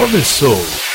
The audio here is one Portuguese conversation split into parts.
Começou.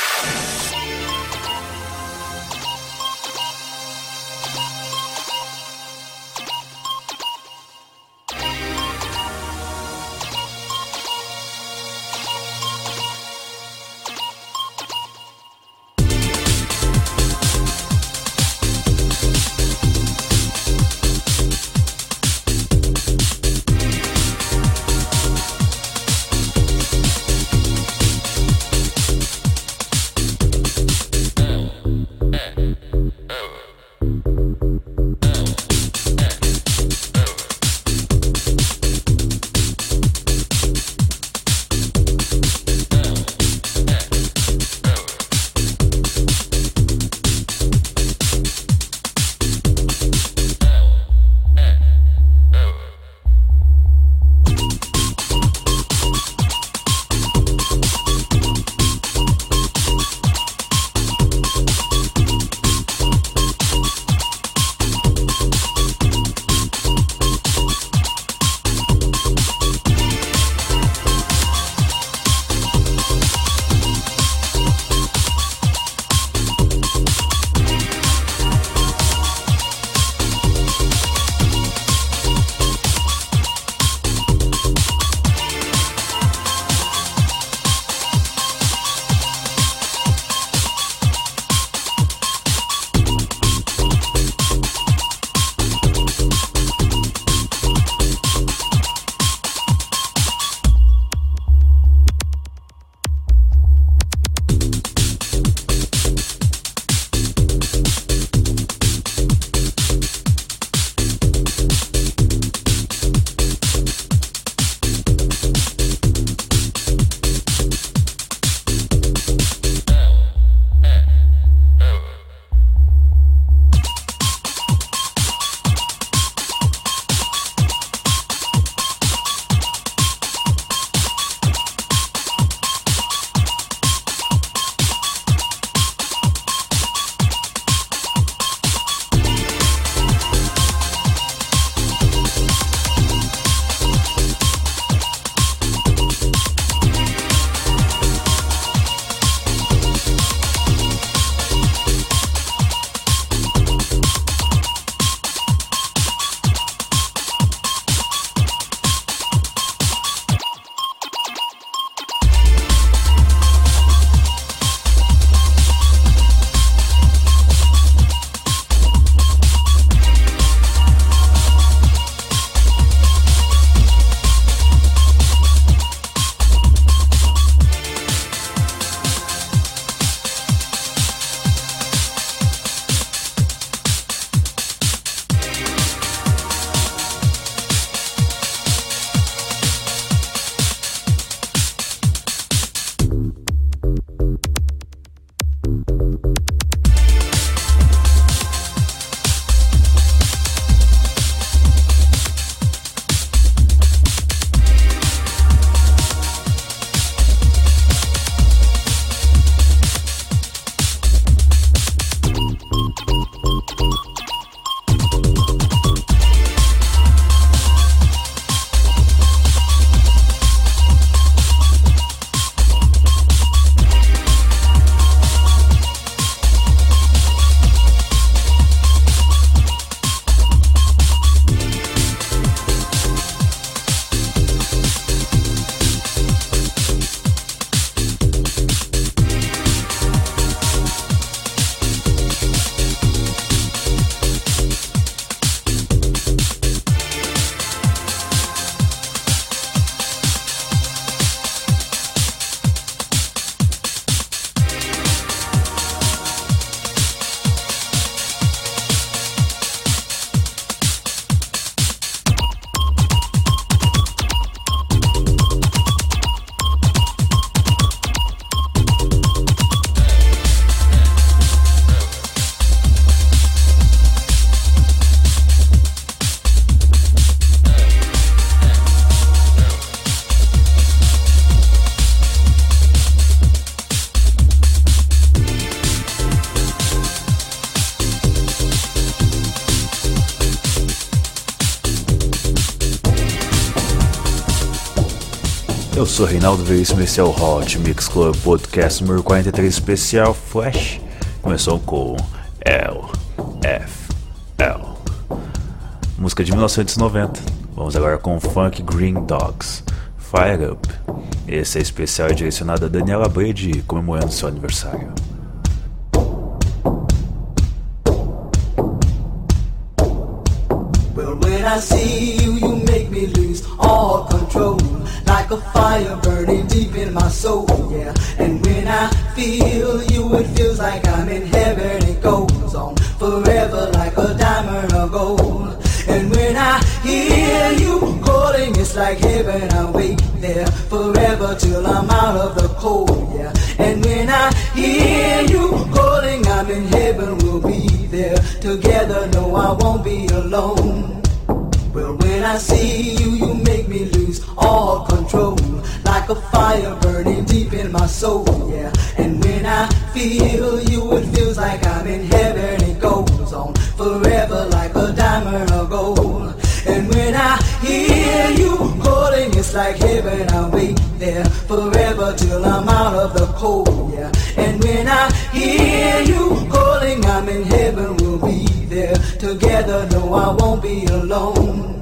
Sou Reinaldo Veríssimo, esse é o Hot Mix Club Podcast número 43 especial Flash. Começou com L, F, L. Música de 1990. Vamos agora com Funk Green Dogs, Fire Up. Esse é especial direcionado a Daniela Brede comemorando seu aniversário. Well, Like a fire burning deep in my soul, yeah. And when I feel you, it feels like I'm in heaven. It goes on forever like a diamond of gold. And when I hear you calling, it's like heaven. I wait there forever till I'm out of the cold, yeah. And when I hear you calling, I'm in heaven. We'll be there together. No, I won't be alone. Well, when I see you, you make me lose all control. Like a fire burning deep in my soul, yeah. And when I feel you, it feels like I'm in heaven. It goes on forever like a diamond of gold. And when I hear you calling, it's like heaven. I'll wait there forever till I'm out of the cold, yeah. And when I hear you calling, I'm in heaven. We'll be there together. No, I won't be alone.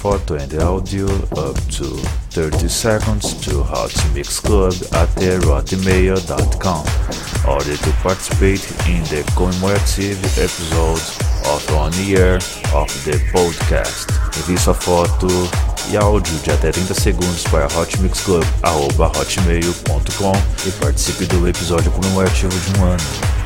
photo and audio up to 30 seconds to Hot at erotimail.com order to participate in the commemorative episodes of One Year of the Podcast. Envie sua foto e áudio de até 30 segundos para hotmixclub.hotmail.com e participe do episódio comemorativo de um ano.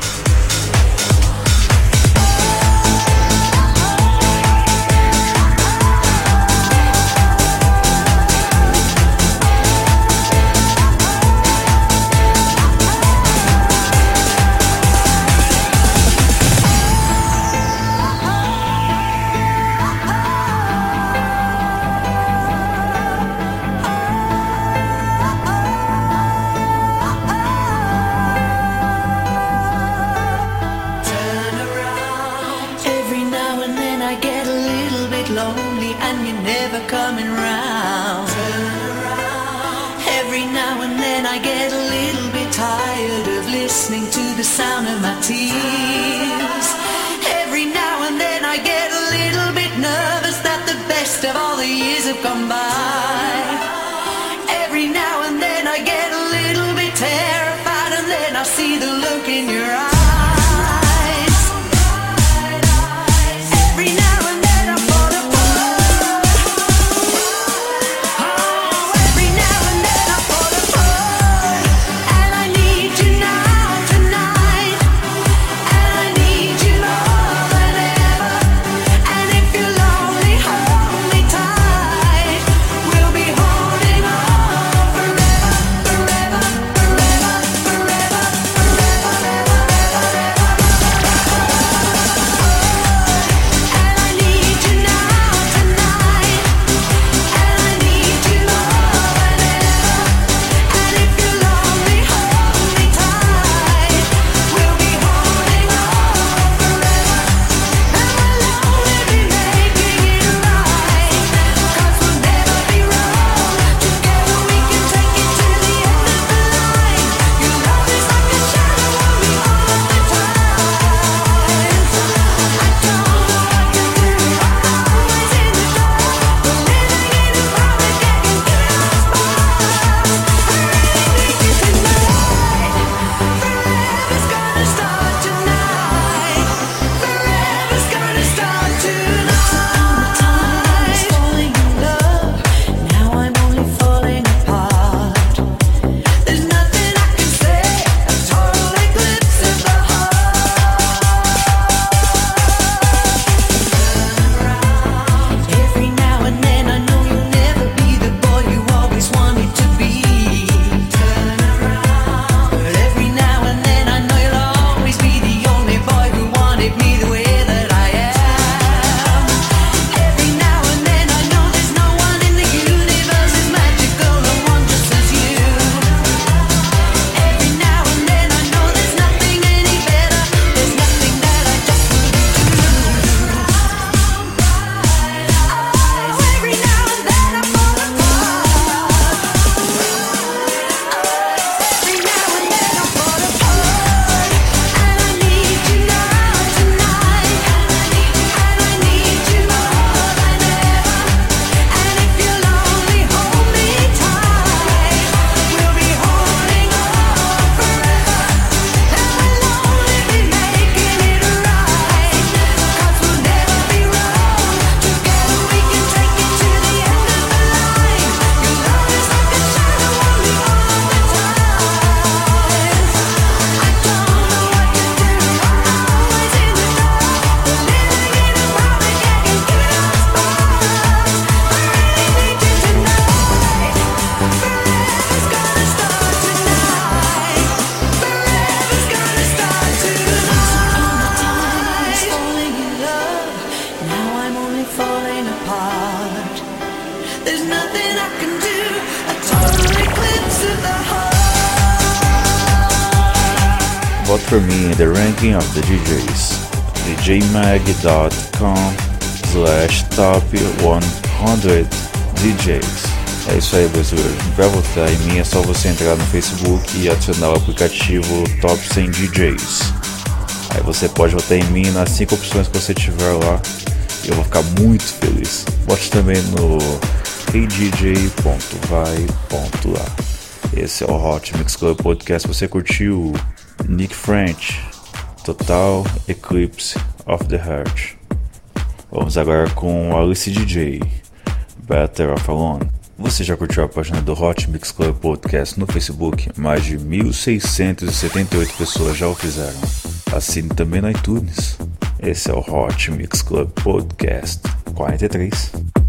ranking of the DJs djmag.com slash top 100 DJs é isso aí, brasileiro. Pra votar em mim é só você entrar no Facebook e adicionar o aplicativo Top 100 DJs. Aí você pode votar em mim nas 5 opções que você tiver lá. Eu vou ficar muito feliz. Vote também no heydj.vai.a. Esse é o Hot Mix Club Podcast. Você curtiu Nick French? Total Eclipse of the Heart. Vamos agora com Alice DJ, Better Off Alone. Você já curtiu a página do Hot Mix Club Podcast no Facebook? Mais de 1.678 pessoas já o fizeram. Assine também no iTunes. Esse é o Hot Mix Club Podcast 43.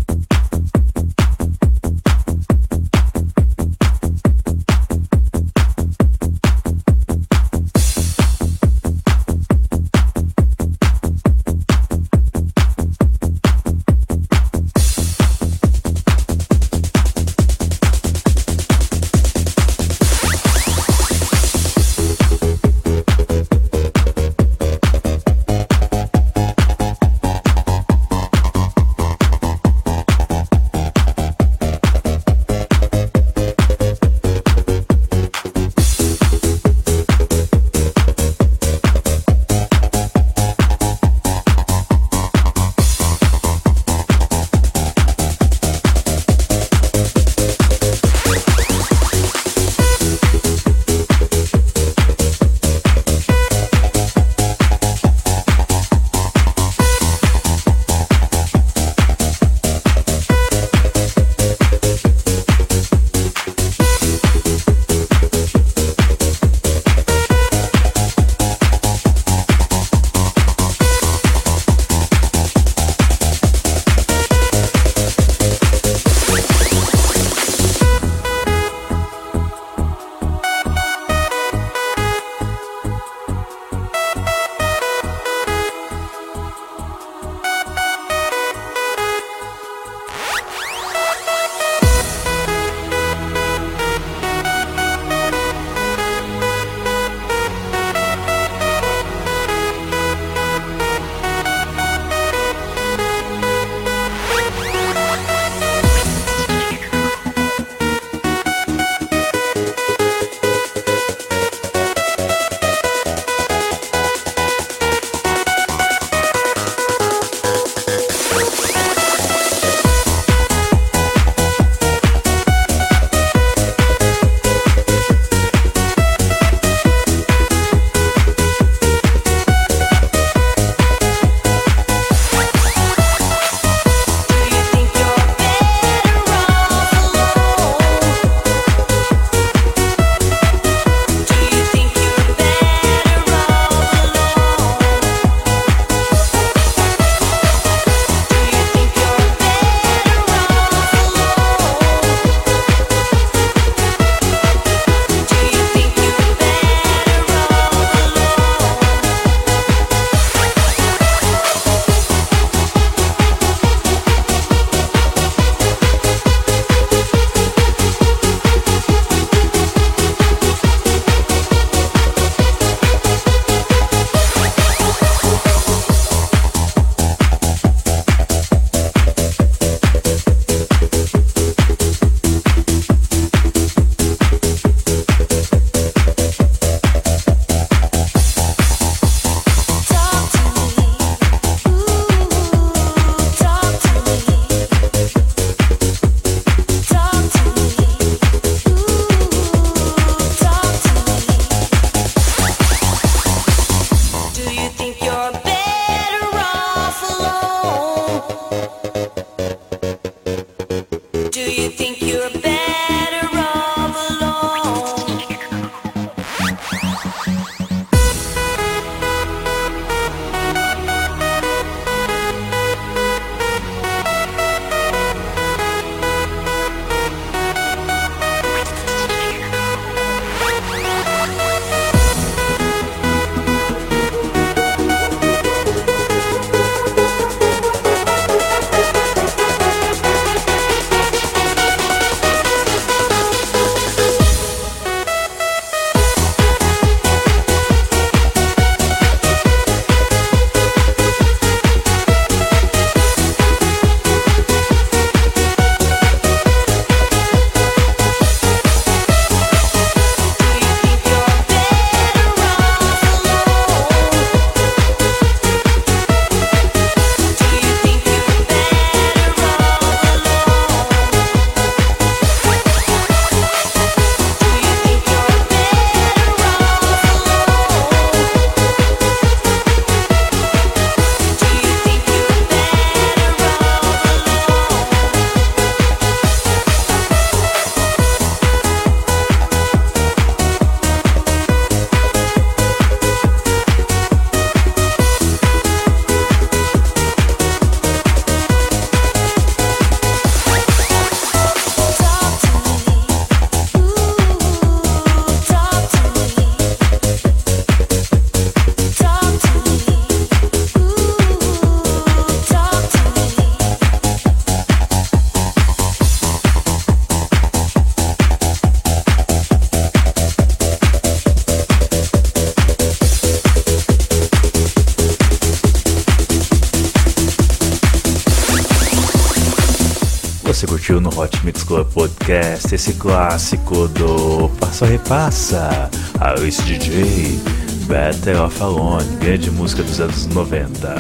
você curtiu no Hot Mix Club Podcast esse clássico do Passa a Repassa, Alice DJ, Better of Alone, grande música dos anos 90.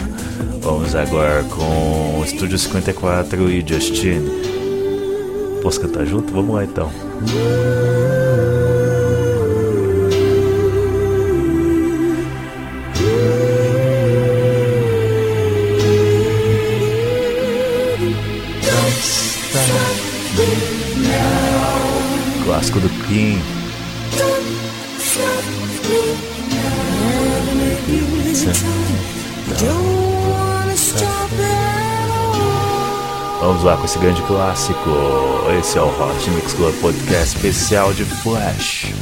Vamos agora com Estúdio 54 e Justin. Posso cantar junto? Vamos lá então. clássico do Queen. Vamos lá com esse grande clássico. Esse é o Hot Mix Club Podcast especial de Flash.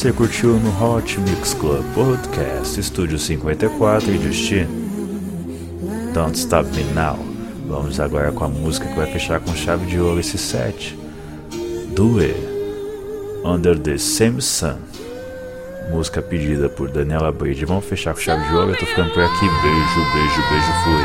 você curtiu no Hot Mix Club Podcast Estúdio 54 e Justin? Don't Stop Me Now. Vamos agora com a música que vai fechar com chave de ouro esse set. Do It. Under the Same Sun. Música pedida por Daniela Bride. Vamos fechar com chave de ouro. Eu tô ficando por aqui. Beijo, beijo, beijo, fui.